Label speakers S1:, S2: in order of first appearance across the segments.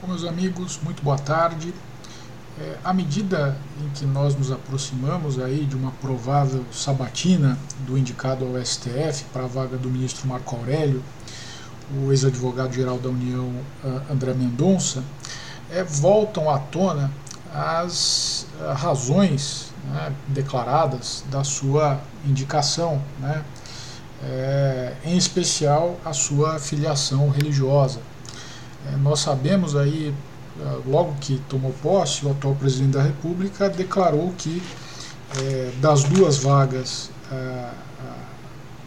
S1: Bom, meus amigos, muito boa tarde. É, à medida em que nós nos aproximamos aí de uma provável sabatina do indicado ao STF para a vaga do ministro Marco Aurélio, o ex-advogado-geral da União André Mendonça, é, voltam à tona as razões né, declaradas da sua indicação, né, é, em especial a sua filiação religiosa. É, nós sabemos aí, é, logo que tomou posse, o atual presidente da República declarou que é, das duas vagas é,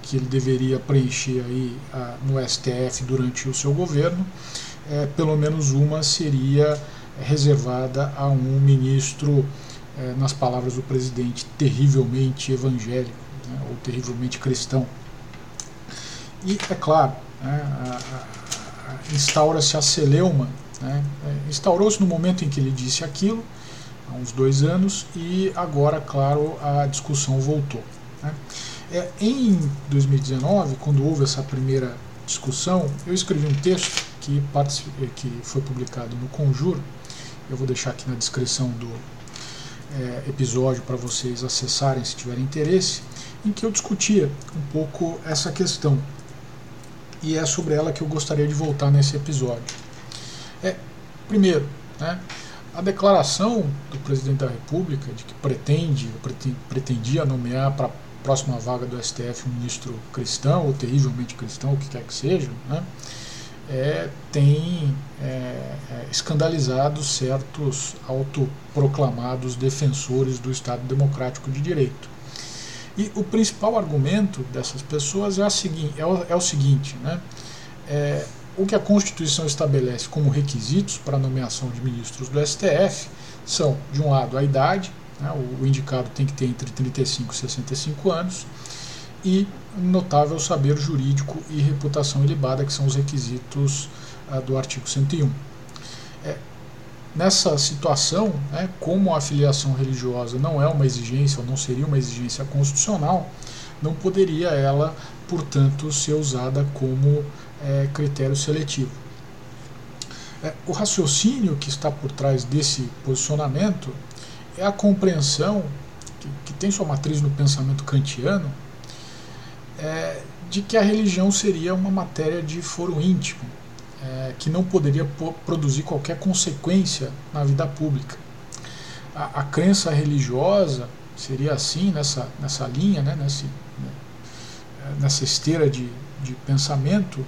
S1: que ele deveria preencher aí no STF durante o seu governo, é, pelo menos uma seria reservada a um ministro, é, nas palavras do presidente, terrivelmente evangélico né, ou terrivelmente cristão. E, é claro, né, instaura-se a celeuma. Né, é, Instaurou-se no momento em que ele disse aquilo, há uns dois anos, e agora, claro, a discussão voltou. Né. É, em 2019, quando houve essa primeira discussão, eu escrevi um texto que, que foi publicado no Conjuro, eu vou deixar aqui na descrição do é, episódio para vocês acessarem se tiverem interesse, em que eu discutia um pouco essa questão. E é sobre ela que eu gostaria de voltar nesse episódio. É, primeiro, né, a declaração do presidente da República de que pretende, pretendia nomear para a próxima vaga do STF um ministro cristão, ou terrivelmente cristão, o que quer que seja, né, é, tem é, é, escandalizado certos autoproclamados defensores do Estado Democrático de Direito. E o principal argumento dessas pessoas é, segui é, o, é o, seguinte: né? É, o que a Constituição estabelece como requisitos para a nomeação de ministros do STF são, de um lado, a idade, né? o, o indicado tem que ter entre 35 e 65 anos, e notável saber jurídico e reputação ilibada, que são os requisitos ah, do artigo 101. É, nessa situação, né, como a filiação religiosa não é uma exigência ou não seria uma exigência constitucional, não poderia ela, portanto, ser usada como é, critério seletivo. É, o raciocínio que está por trás desse posicionamento é a compreensão, que, que tem sua matriz no pensamento kantiano, é, de que a religião seria uma matéria de foro íntimo, é, que não poderia produzir qualquer consequência na vida pública. A, a crença religiosa seria assim, nessa, nessa linha, né, nesse, né, nessa esteira de, de pensamento,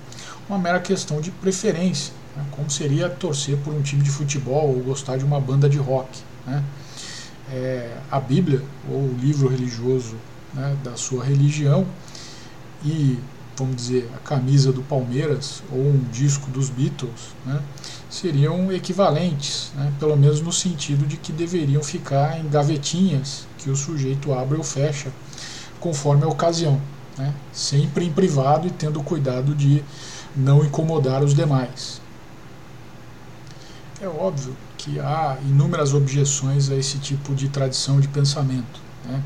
S1: uma mera questão de preferência, né, como seria torcer por um time de futebol ou gostar de uma banda de rock. Né. É, a Bíblia, ou o livro religioso né, da sua religião, e, vamos dizer, a camisa do Palmeiras ou um disco dos Beatles, né, seriam equivalentes, né, pelo menos no sentido de que deveriam ficar em gavetinhas que o sujeito abre ou fecha conforme a ocasião, né, sempre em privado e tendo cuidado de não incomodar os demais. É óbvio que há inúmeras objeções a esse tipo de tradição de pensamento. Né?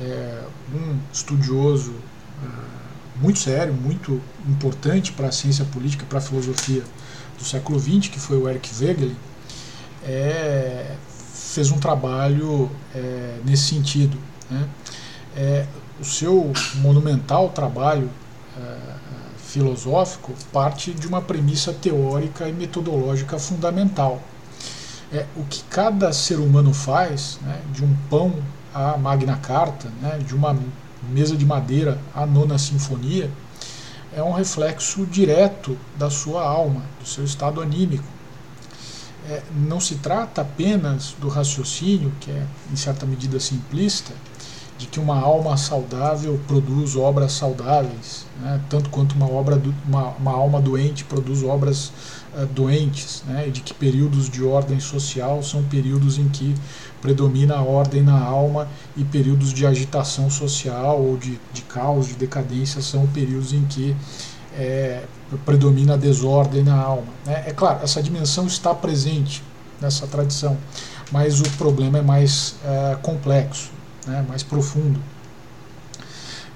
S1: É, um estudioso uh, muito sério, muito importante para a ciência política, para a filosofia do século XX, que foi o Eric Wegelin, é, fez um trabalho é, nesse sentido. Né? É, o seu monumental trabalho é, filosófico parte de uma premissa teórica e metodológica fundamental. É, o que cada ser humano faz, né, de um pão à Magna Carta, né, de uma Mesa de Madeira, a Nona Sinfonia, é um reflexo direto da sua alma, do seu estado anímico. É, não se trata apenas do raciocínio, que é em certa medida simplista, de que uma alma saudável produz obras saudáveis, né, tanto quanto uma, obra do, uma, uma alma doente produz obras uh, doentes, né, e de que períodos de ordem social são períodos em que predomina a ordem na alma e períodos de agitação social ou de, de caos, de decadência são períodos em que é, predomina a desordem na alma. Né. É claro, essa dimensão está presente nessa tradição, mas o problema é mais é, complexo né, mais profundo.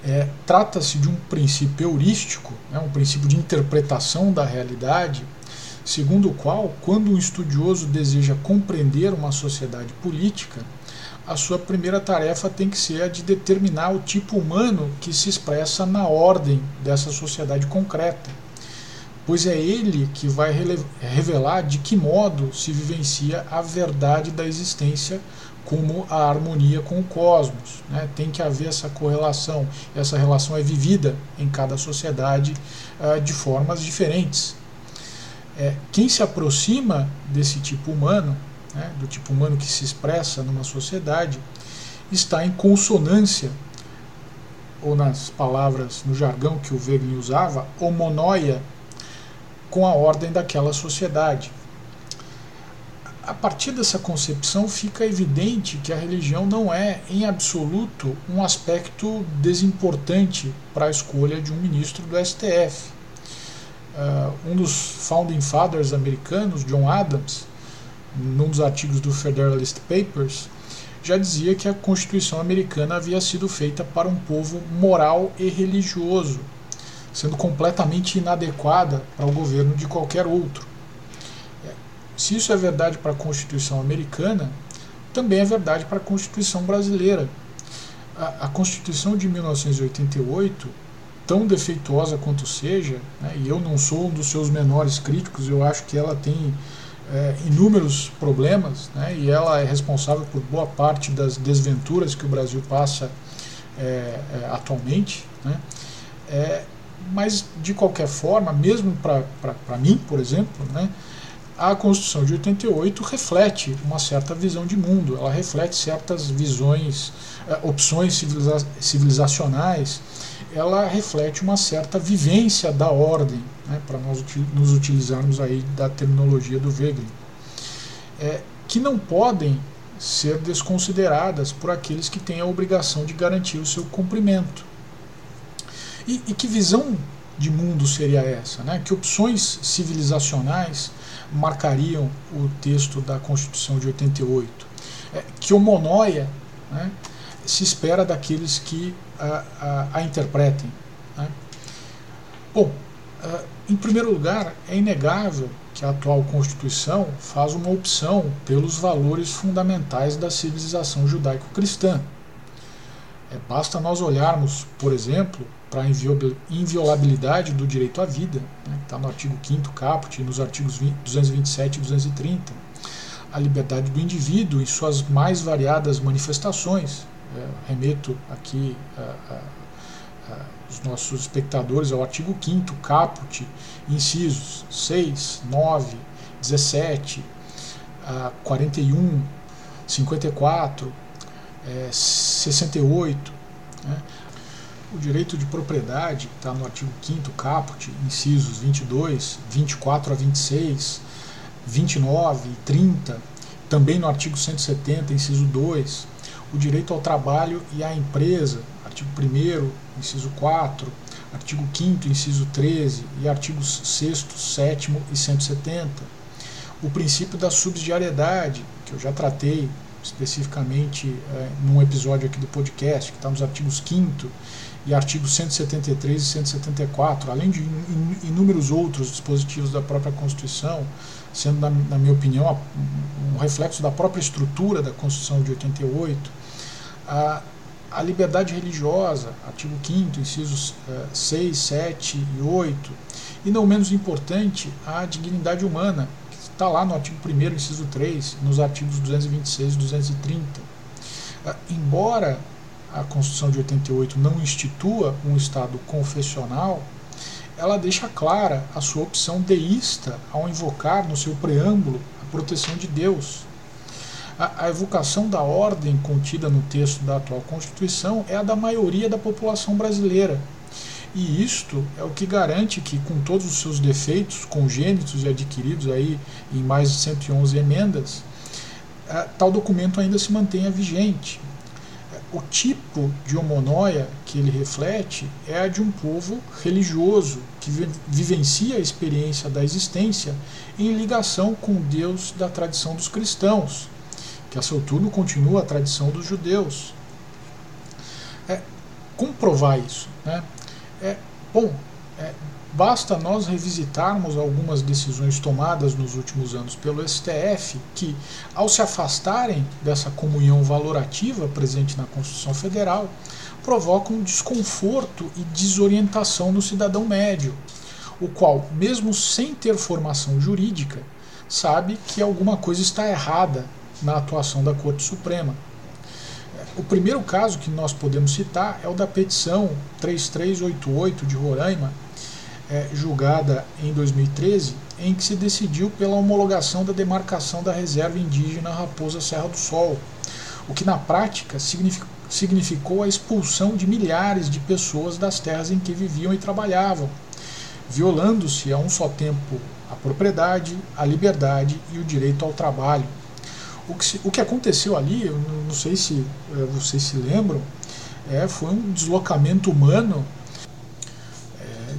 S1: É, Trata-se de um princípio heurístico, né, um princípio de interpretação da realidade, segundo o qual, quando um estudioso deseja compreender uma sociedade política, a sua primeira tarefa tem que ser a de determinar o tipo humano que se expressa na ordem dessa sociedade concreta, pois é ele que vai revelar de que modo se vivencia a verdade da existência como a harmonia com o cosmos. Né? Tem que haver essa correlação, essa relação é vivida em cada sociedade uh, de formas diferentes. É, quem se aproxima desse tipo humano né, do tipo humano que se expressa numa sociedade, está em consonância, ou nas palavras, no jargão que o Wegelin usava, homonóia com a ordem daquela sociedade. A partir dessa concepção fica evidente que a religião não é, em absoluto, um aspecto desimportante para a escolha de um ministro do STF. Uh, um dos founding fathers americanos, John Adams, num dos artigos do Federalist Papers, já dizia que a Constituição americana havia sido feita para um povo moral e religioso, sendo completamente inadequada para o governo de qualquer outro. É, se isso é verdade para a Constituição americana, também é verdade para a Constituição brasileira. A, a Constituição de 1988, tão defeituosa quanto seja, né, e eu não sou um dos seus menores críticos, eu acho que ela tem é, inúmeros problemas né, e ela é responsável por boa parte das desventuras que o Brasil passa é, é, atualmente. Né, é, mas, de qualquer forma, mesmo para mim, por exemplo, né, a Constituição de 88 reflete uma certa visão de mundo, ela reflete certas visões, é, opções civiliza civilizacionais, ela reflete uma certa vivência da ordem, né, para nós nos utilizarmos aí da terminologia do Wegelin, é, que não podem ser desconsideradas por aqueles que têm a obrigação de garantir o seu cumprimento. E, e que visão de mundo seria essa? Né? Que opções civilizacionais marcariam o texto da Constituição de 88? É, que homonóia né, se espera daqueles que a, a, a interpretem? Né? Bom, em primeiro lugar, é inegável que a atual Constituição faz uma opção pelos valores fundamentais da civilização judaico-cristã. É, basta nós olharmos, por exemplo, para a inviolabilidade do direito à vida, né, que está no artigo 5 caput e nos artigos 20, 227 e 230, a liberdade do indivíduo em suas mais variadas manifestações. É, remeto aqui a, a, a os nossos espectadores ao artigo 5 caput, incisos 6, 9, 17, 41, 54, 68. Né? O direito de propriedade está no artigo 5 caput, incisos 22, 24 a 26, 29 e 30, também no artigo 170, inciso 2, o direito ao trabalho e à empresa, artigo 1 inciso 4, artigo 5 inciso 13 e artigos 6 7 e 170. O princípio da subsidiariedade, que eu já tratei especificamente é, num episódio aqui do podcast, que está nos artigos 5 e artigos 173 e 174, além de inúmeros outros dispositivos da própria Constituição, sendo, na, na minha opinião, um reflexo da própria estrutura da Constituição de 88. A, a liberdade religiosa, artigo 5 incisos uh, 6, 7 e 8, e não menos importante, a dignidade humana, está lá no artigo 1 inciso 3, nos artigos 226 e 230. Uh, embora a Constituição de 88 não institua um Estado confessional, ela deixa clara a sua opção deísta ao invocar no seu preâmbulo a proteção de Deus, a, a evocação da ordem contida no texto da atual Constituição é a da maioria da população brasileira. E isto é o que garante que, com todos os seus defeitos congênitos e adquiridos aí em mais de 111 emendas, tal documento ainda se mantenha vigente. O tipo de homonóia que ele reflete é a de um povo religioso que vivencia a experiência da existência em ligação com Deus da tradição dos cristãos, que a seu turno continua a tradição dos judeus. É, como provar isso? Né? É, bom, é, Basta nós revisitarmos algumas decisões tomadas nos últimos anos pelo STF, que, ao se afastarem dessa comunhão valorativa presente na Constituição Federal, provocam desconforto e desorientação no cidadão médio, o qual, mesmo sem ter formação jurídica, sabe que alguma coisa está errada na atuação da Corte Suprema. O primeiro caso que nós podemos citar é o da petição 3388 de Roraima, é, julgada em 2013, em que se decidiu pela homologação da demarcação da reserva indígena Raposa Serra do Sol, o que na prática significou a expulsão de milhares de pessoas das terras em que viviam e trabalhavam, violando-se a um só tempo a propriedade, a liberdade e o direito ao trabalho. O que, o que aconteceu ali, eu não sei se é, vocês se lembram, é, foi um deslocamento humano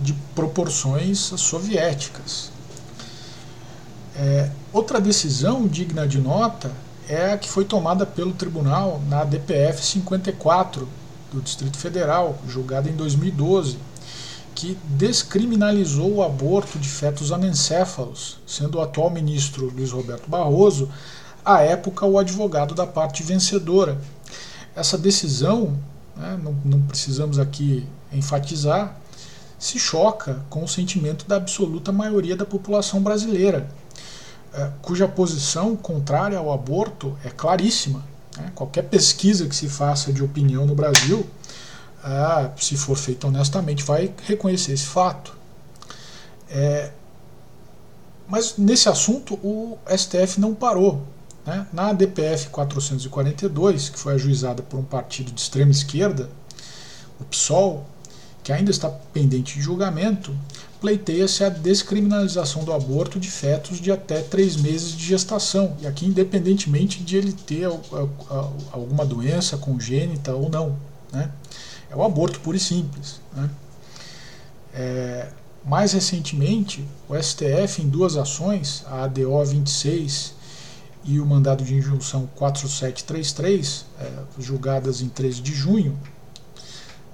S1: de proporções soviéticas. É, outra decisão digna de nota é a que foi tomada pelo tribunal na DPF 54 do Distrito Federal, julgada em 2012, que descriminalizou o aborto de fetos anencéfalos, sendo o atual ministro Luiz Roberto Barroso, à época, o advogado da parte vencedora. Essa decisão, né, não, não precisamos aqui enfatizar, se choca com o sentimento da absoluta maioria da população brasileira, é, cuja posição contrária ao aborto é claríssima. Né? Qualquer pesquisa que se faça de opinião no Brasil, é, se for feita honestamente, vai reconhecer esse fato. É, mas nesse assunto o STF não parou. Né? Na DPF 442, que foi ajuizada por um partido de extrema esquerda, o PSOL, que ainda está pendente de julgamento, pleiteia-se a descriminalização do aborto de fetos de até três meses de gestação, e aqui independentemente de ele ter alguma doença congênita ou não. Né? É o aborto puro e simples. Né? É, mais recentemente, o STF, em duas ações, a ADO 26 e o mandado de injunção 4733, é, julgadas em 13 de junho,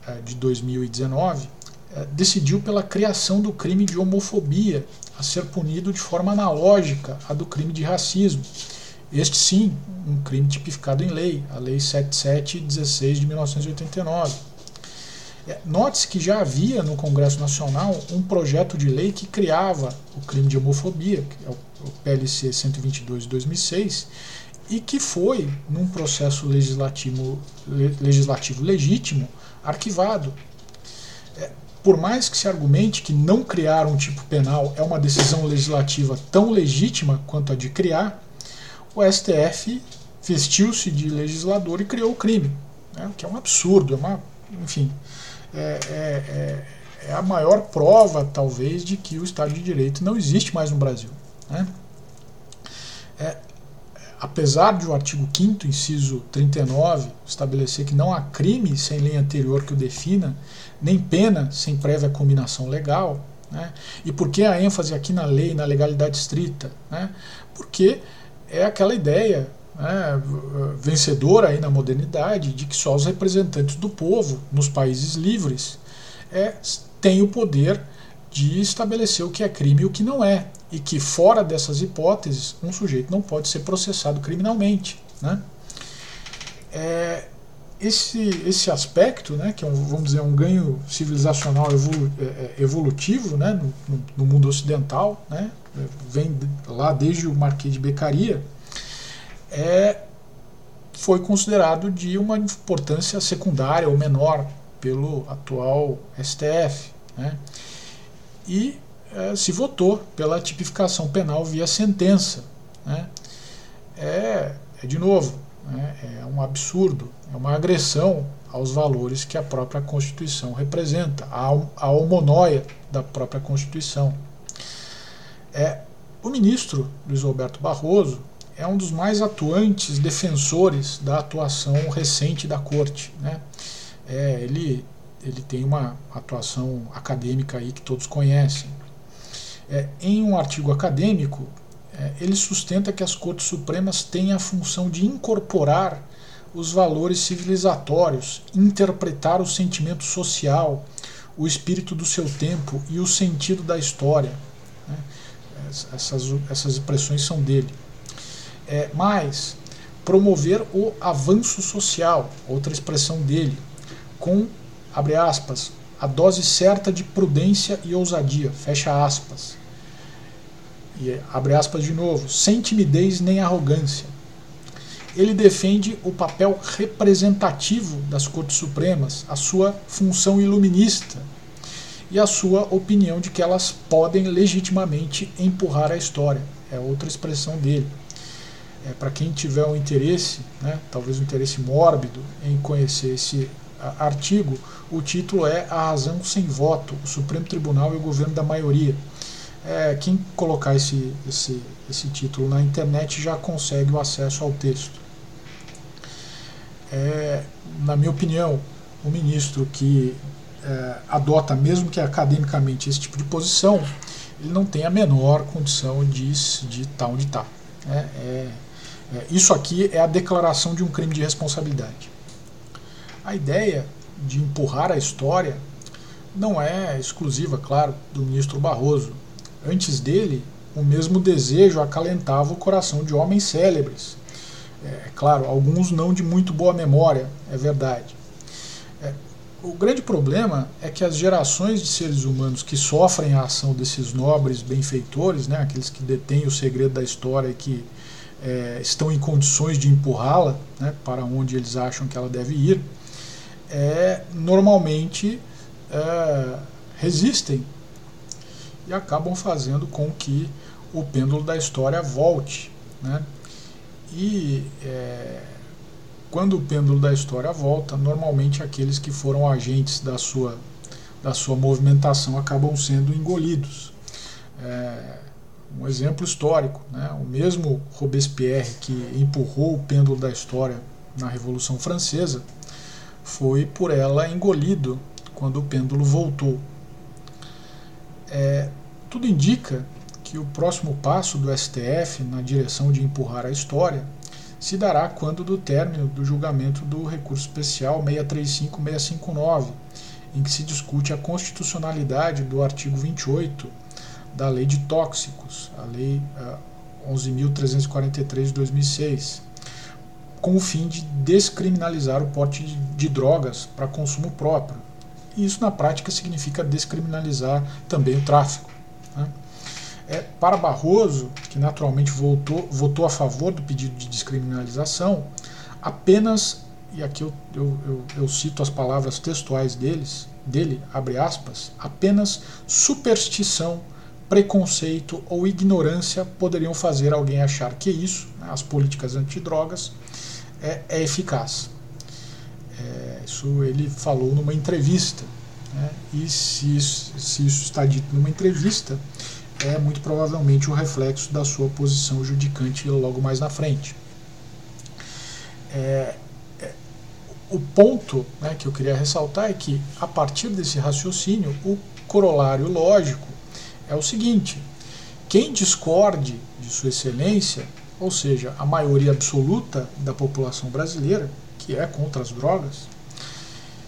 S1: eh, de 2019, eh, decidiu pela criação do crime de homofobia, a ser punido de forma analógica à do crime de racismo. Este sim, um crime tipificado em lei, a Lei 7716 de 1989. É, Note-se que já havia no Congresso Nacional um projeto de lei que criava o crime de homofobia, que é o PLC 122 de 2006, e que foi, num processo legislativo, legislativo legítimo, arquivado. É, por mais que se argumente que não criar um tipo penal é uma decisão legislativa tão legítima quanto a de criar, o STF vestiu-se de legislador e criou o crime, né, que é um absurdo, é uma, enfim, é, é, é, é a maior prova, talvez, de que o Estado de Direito não existe mais no Brasil. Né? É, apesar de o artigo 5 inciso 39, estabelecer que não há crime sem lei anterior que o defina, nem pena sem prévia combinação legal, né? e por que a ênfase aqui na lei, na legalidade estrita? Né? Porque é aquela ideia né, vencedora aí na modernidade de que só os representantes do povo, nos países livres, é, têm o poder de estabelecer o que é crime e o que não é e que fora dessas hipóteses um sujeito não pode ser processado criminalmente, né? É, esse, esse aspecto, né, que é um, vamos dizer um ganho civilizacional evolu, é, é, evolutivo, né, no, no, mundo ocidental, né, vem lá desde o Marquês de Becaria, é, foi considerado de uma importância secundária ou menor pelo atual STF, né, e é, se votou pela tipificação penal via sentença. Né? É, é, de novo, né? é um absurdo, é uma agressão aos valores que a própria Constituição representa, a, a homonóia da própria Constituição. É, o ministro Luiz Roberto Barroso é um dos mais atuantes defensores da atuação recente da Corte. Né? É, ele, ele tem uma atuação acadêmica aí que todos conhecem. É, em um artigo acadêmico, é, ele sustenta que as Cortes Supremas têm a função de incorporar os valores civilizatórios, interpretar o sentimento social, o espírito do seu tempo e o sentido da história. Né? Essas, essas expressões são dele. É, mais, promover o avanço social, outra expressão dele, com, abre aspas, a dose certa de prudência e ousadia, fecha aspas. E abre aspas de novo, sem timidez nem arrogância. Ele defende o papel representativo das Cortes Supremas, a sua função iluminista e a sua opinião de que elas podem legitimamente empurrar a história. É outra expressão dele. É, Para quem tiver um interesse, né, talvez um interesse mórbido em conhecer esse artigo, o título é A Razão Sem Voto, o Supremo Tribunal e o Governo da Maioria. É, quem colocar esse, esse, esse título na internet já consegue o acesso ao texto. É, na minha opinião, o ministro que é, adota, mesmo que academicamente, esse tipo de posição, ele não tem a menor condição de, de estar onde está. É, é, é, isso aqui é a declaração de um crime de responsabilidade. A ideia de empurrar a história não é exclusiva, claro, do ministro Barroso. Antes dele, o mesmo desejo acalentava o coração de homens célebres. É claro, alguns não de muito boa memória, é verdade. É, o grande problema é que as gerações de seres humanos que sofrem a ação desses nobres benfeitores, né, aqueles que detêm o segredo da história e que é, estão em condições de empurrá-la né, para onde eles acham que ela deve ir, é, normalmente é, resistem e acabam fazendo com que o pêndulo da história volte. Né? E é, quando o pêndulo da história volta, normalmente aqueles que foram agentes da sua, da sua movimentação acabam sendo engolidos. É, um exemplo histórico, né? o mesmo Robespierre que empurrou o pêndulo da história na Revolução Francesa, foi por ela engolido quando o pêndulo voltou. É, tudo indica que o próximo passo do STF na direção de empurrar a história se dará quando do término do julgamento do recurso especial 635659, em que se discute a constitucionalidade do artigo 28 da Lei de Tóxicos, a Lei uh, 11.343 de 2006 com o fim de descriminalizar o porte de drogas para consumo próprio. E isso, na prática, significa descriminalizar também o tráfico. Né? É, para Barroso, que naturalmente votou, votou a favor do pedido de descriminalização, apenas, e aqui eu, eu, eu, eu cito as palavras textuais deles, dele, abre aspas, apenas superstição, preconceito ou ignorância poderiam fazer alguém achar que isso, né, as políticas antidrogas, é, é eficaz. É, isso ele falou numa entrevista. Né? E se isso, se isso está dito numa entrevista, é muito provavelmente o reflexo da sua posição judicante logo mais na frente. É, é, o ponto né, que eu queria ressaltar é que, a partir desse raciocínio, o corolário lógico é o seguinte: quem discorde de Sua Excelência ou seja, a maioria absoluta da população brasileira, que é contra as drogas,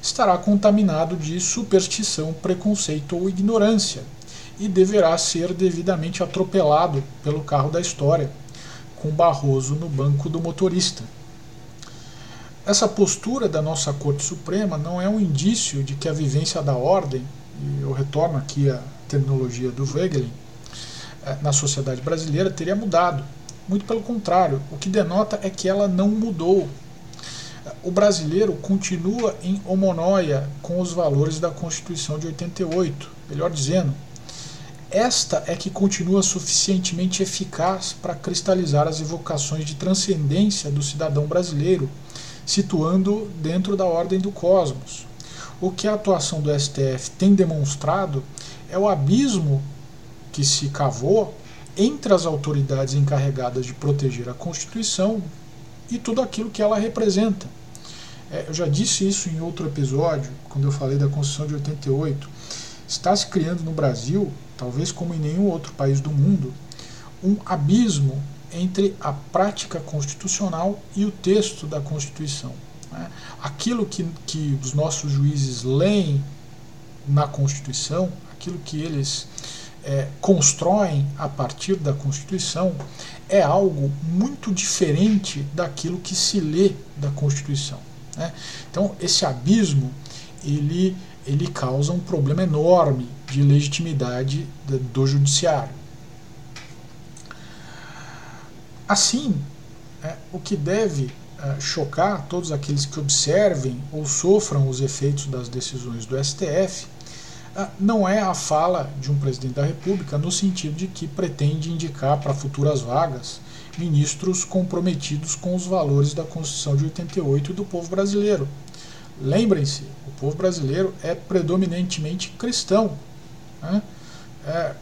S1: estará contaminado de superstição, preconceito ou ignorância e deverá ser devidamente atropelado pelo carro da história, com Barroso no banco do motorista. Essa postura da nossa Corte Suprema não é um indício de que a vivência da ordem, e eu retorno aqui à terminologia do Wegelin, eh, na sociedade brasileira teria mudado muito pelo contrário, o que denota é que ela não mudou. O brasileiro continua em homonóia com os valores da Constituição de 88. Melhor dizendo, esta é que continua suficientemente eficaz para cristalizar as evocações de transcendência do cidadão brasileiro, situando dentro da ordem do cosmos. O que a atuação do STF tem demonstrado é o abismo que se cavou entre as autoridades encarregadas de proteger a Constituição e tudo aquilo que ela representa. É, eu já disse isso em outro episódio, quando eu falei da Constituição de 88. Está se criando no Brasil, talvez como em nenhum outro país do mundo, um abismo entre a prática constitucional e o texto da Constituição. Né? Aquilo que, que os nossos juízes leem na Constituição, aquilo que eles é, constroem a partir da Constituição, é algo muito diferente daquilo que se lê da Constituição. Né? Então, esse abismo ele, ele causa um problema enorme de legitimidade do judiciário. Assim, é, o que deve é, chocar todos aqueles que observem ou sofram os efeitos das decisões do STF não é a fala de um presidente da República no sentido de que pretende indicar para futuras vagas ministros comprometidos com os valores da Constituição de 88 e do povo brasileiro. Lembrem-se, o povo brasileiro é predominantemente cristão. Né? É,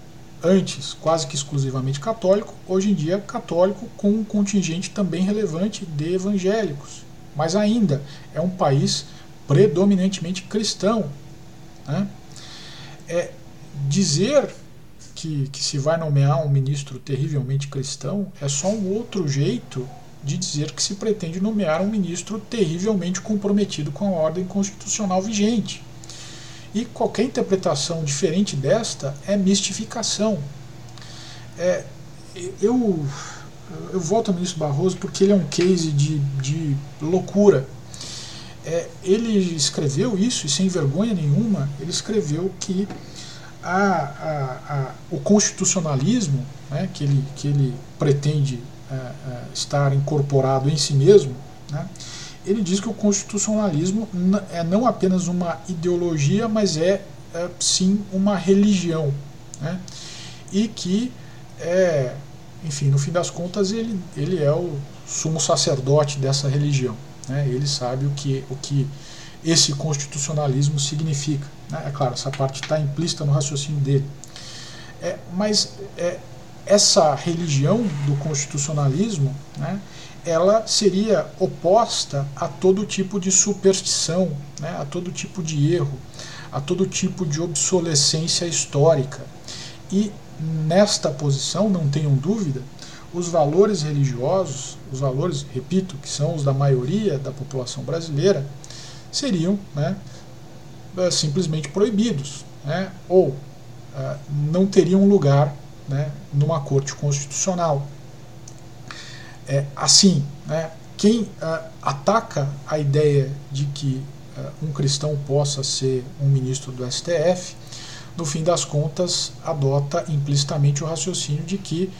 S1: antes quase que exclusivamente católico, hoje em dia católico com um contingente também relevante de evangélicos. Mas ainda é um país predominantemente cristão. Né? É, dizer que, que se vai nomear um ministro terrivelmente cristão é só um outro jeito de dizer que se pretende nomear um ministro terrivelmente comprometido com a ordem constitucional vigente. E qualquer interpretação diferente desta é mistificação. É, eu, eu volto ao ministro Barroso porque ele é um case de, de loucura. É, ele escreveu isso e sem vergonha nenhuma, ele escreveu que a, a, a, o constitucionalismo, né, que, ele, que ele pretende é, é, estar incorporado em si mesmo, né, ele diz que o constitucionalismo é não apenas uma ideologia, mas é, é sim uma religião. Né? E que, é, enfim, no fim das contas, ele, ele é o sumo sacerdote dessa religião. Né? Ele sabe o que, o que esse constitucionalismo significa. Né? É claro, essa parte está implícita no raciocínio dele. É, mas é, essa religião do constitucionalismo, né, ela seria oposta a todo tipo de superstição, né, a todo tipo de erro, a todo tipo de obsolescência histórica. E nesta posição, não tenham dúvida, os valores religiosos, os valores, repito, que são os da maioria da população brasileira, seriam né, eh, simplesmente proibidos, né, ou uh, não teriam lugar né, numa corte constitucional. É, assim, né, quem uh, ataca a ideia de que um cristão possa ser um ministro do STF, no fim das contas, adota implicitamente o raciocínio de que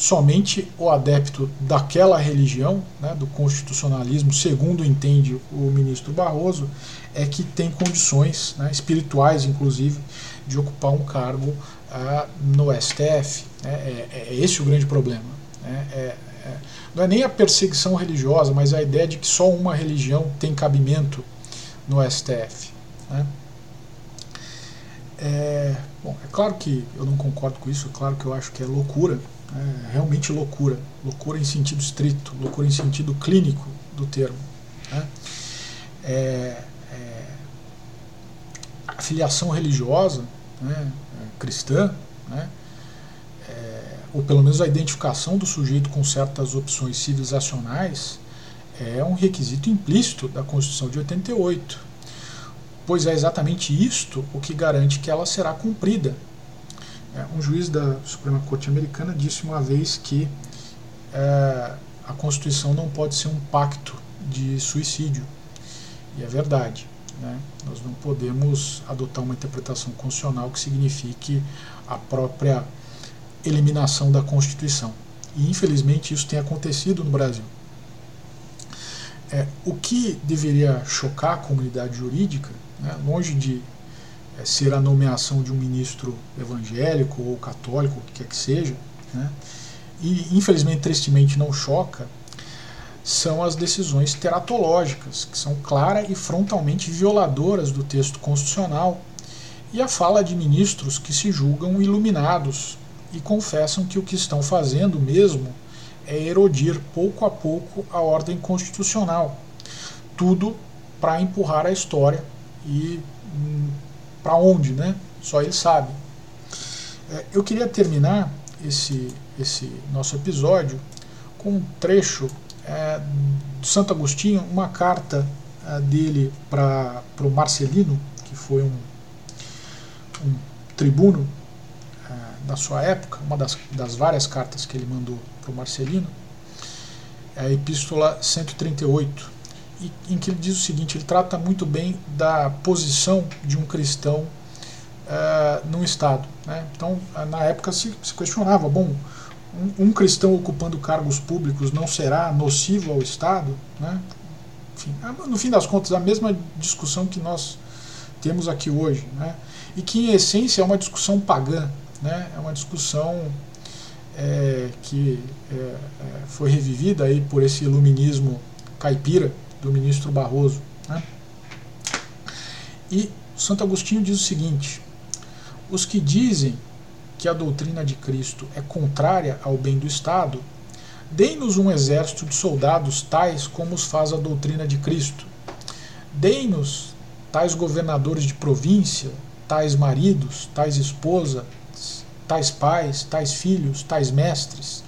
S1: somente o adepto daquela religião, né, do constitucionalismo, segundo entende o ministro Barroso, é que tem condições né, espirituais, inclusive, de ocupar um cargo uh, no STF. Né, é, é, esse o grande problema. Né, é, é, não é nem a perseguição religiosa, mas a ideia de que só uma religião tem cabimento no STF. Né. É, bom, é claro que eu não concordo com isso, é claro que eu acho que é loucura, é realmente loucura, loucura em sentido estrito, loucura em sentido clínico do termo. Né? É, é, a filiação religiosa né, cristã, né, é, ou pelo menos a identificação do sujeito com certas opções civilizacionais, é um requisito implícito da Constituição de 88 pois é exatamente isto o que garante que ela será cumprida. É, um juiz da Suprema Corte Americana disse uma vez que é, a Constituição não pode ser um pacto de suicídio. E é verdade. Né? Nós não podemos adotar uma interpretação constitucional que signifique a própria eliminação da Constituição. E infelizmente isso tem acontecido no Brasil. É, o que deveria chocar a comunidade jurídica né, longe de é, ser a nomeação de um ministro evangélico ou católico, o que quer que seja, né, e infelizmente, tristemente, não choca, são as decisões teratológicas, que são clara e frontalmente violadoras do texto constitucional, e a fala de ministros que se julgam iluminados e confessam que o que estão fazendo mesmo é erodir pouco a pouco a ordem constitucional. Tudo para empurrar a história e hum, para onde, né? Só ele sabe. É, eu queria terminar esse, esse nosso episódio com um trecho é, de Santo Agostinho, uma carta é, dele para o Marcelino, que foi um, um tribuno é, da sua época, uma das, das várias cartas que ele mandou para o Marcelino, é a Epístola 138, e, em que ele diz o seguinte: ele trata muito bem da posição de um cristão uh, num Estado. Né? Então, na época se, se questionava: bom, um, um, cristão ocupando cargos públicos não será nocivo ao Estado? Né? Enfim, no fim das contas, a mesma discussão que nós temos aqui hoje, né? e que em essência é uma discussão pagã, né? é uma discussão é, que é, foi revivida aí por esse iluminismo caipira do ministro Barroso. Né? E Santo Agostinho diz o seguinte: os que dizem que a doutrina de Cristo é contrária ao bem do Estado, deem-nos um exército de soldados tais como os faz a doutrina de Cristo. Deem-nos tais governadores de província, tais maridos, tais esposas, tais pais, tais filhos, tais mestres,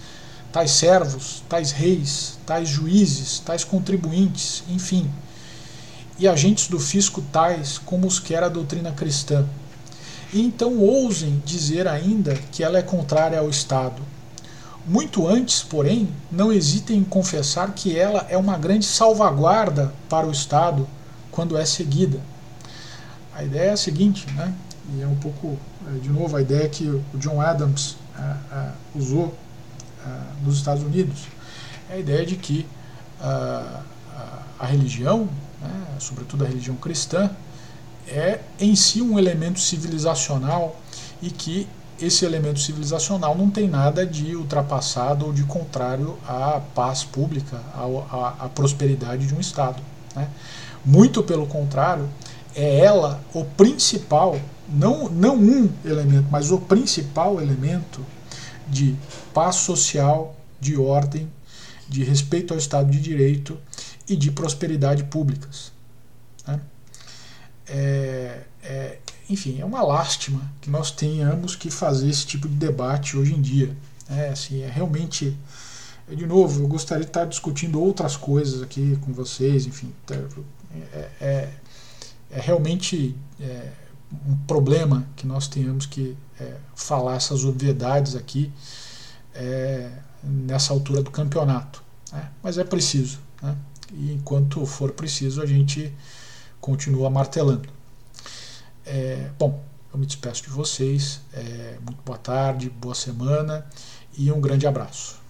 S1: tais servos, tais reis, tais juízes, tais contribuintes, enfim, e agentes do fisco tais como os quer a doutrina cristã. E então ousem dizer ainda que ela é contrária ao Estado. Muito antes, porém, não hesitem em confessar que ela é uma grande salvaguarda para o Estado quando é seguida. A ideia é a seguinte, né? e é um pouco, é, de novo, a ideia que o John Adams é, é, usou nos Estados Unidos, é a ideia de que a, a religião, né, sobretudo a religião cristã, é em si um elemento civilizacional e que esse elemento civilizacional não tem nada de ultrapassado ou de contrário à paz pública, à, à, à prosperidade de um Estado. Né? Muito pelo contrário, é ela o principal, não, não um elemento, mas o principal elemento de paz social, de ordem, de respeito ao Estado de Direito e de prosperidade públicas. Né? É, é, enfim, é uma lástima que nós tenhamos que fazer esse tipo de debate hoje em dia. É, assim, é realmente. De novo, eu gostaria de estar discutindo outras coisas aqui com vocês, enfim. Tá, é, é, é realmente é, um problema que nós tenhamos que é, falar essas obviedades aqui é, nessa altura do campeonato. Né? Mas é preciso. Né? E enquanto for preciso, a gente continua martelando. É, bom, eu me despeço de vocês. É, muito boa tarde, boa semana e um grande abraço.